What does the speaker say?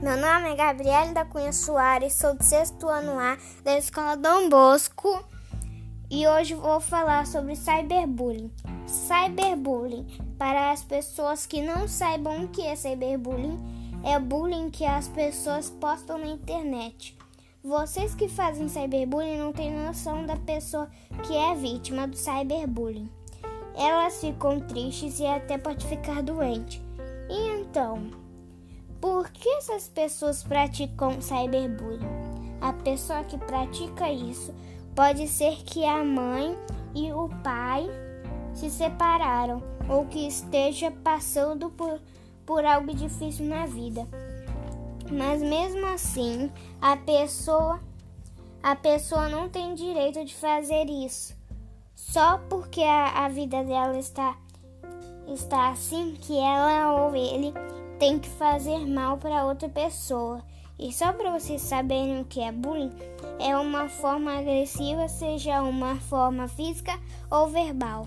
Meu nome é Gabriela da Cunha Soares, sou do sexto ano A da Escola Dom Bosco e hoje vou falar sobre cyberbullying. Cyberbullying, para as pessoas que não saibam o que é cyberbullying, é bullying que as pessoas postam na internet. Vocês que fazem cyberbullying não têm noção da pessoa que é vítima do cyberbullying. Elas ficam tristes e até pode ficar doente. E então, por que essas pessoas praticam cyberbullying? A pessoa que pratica isso pode ser que a mãe e o pai se separaram ou que esteja passando por, por algo difícil na vida. Mas mesmo assim, a pessoa a pessoa não tem direito de fazer isso. Só porque a, a vida dela está está assim que ela ou ele tem que fazer mal para outra pessoa. E só para vocês saberem o que é bullying, é uma forma agressiva, seja uma forma física ou verbal.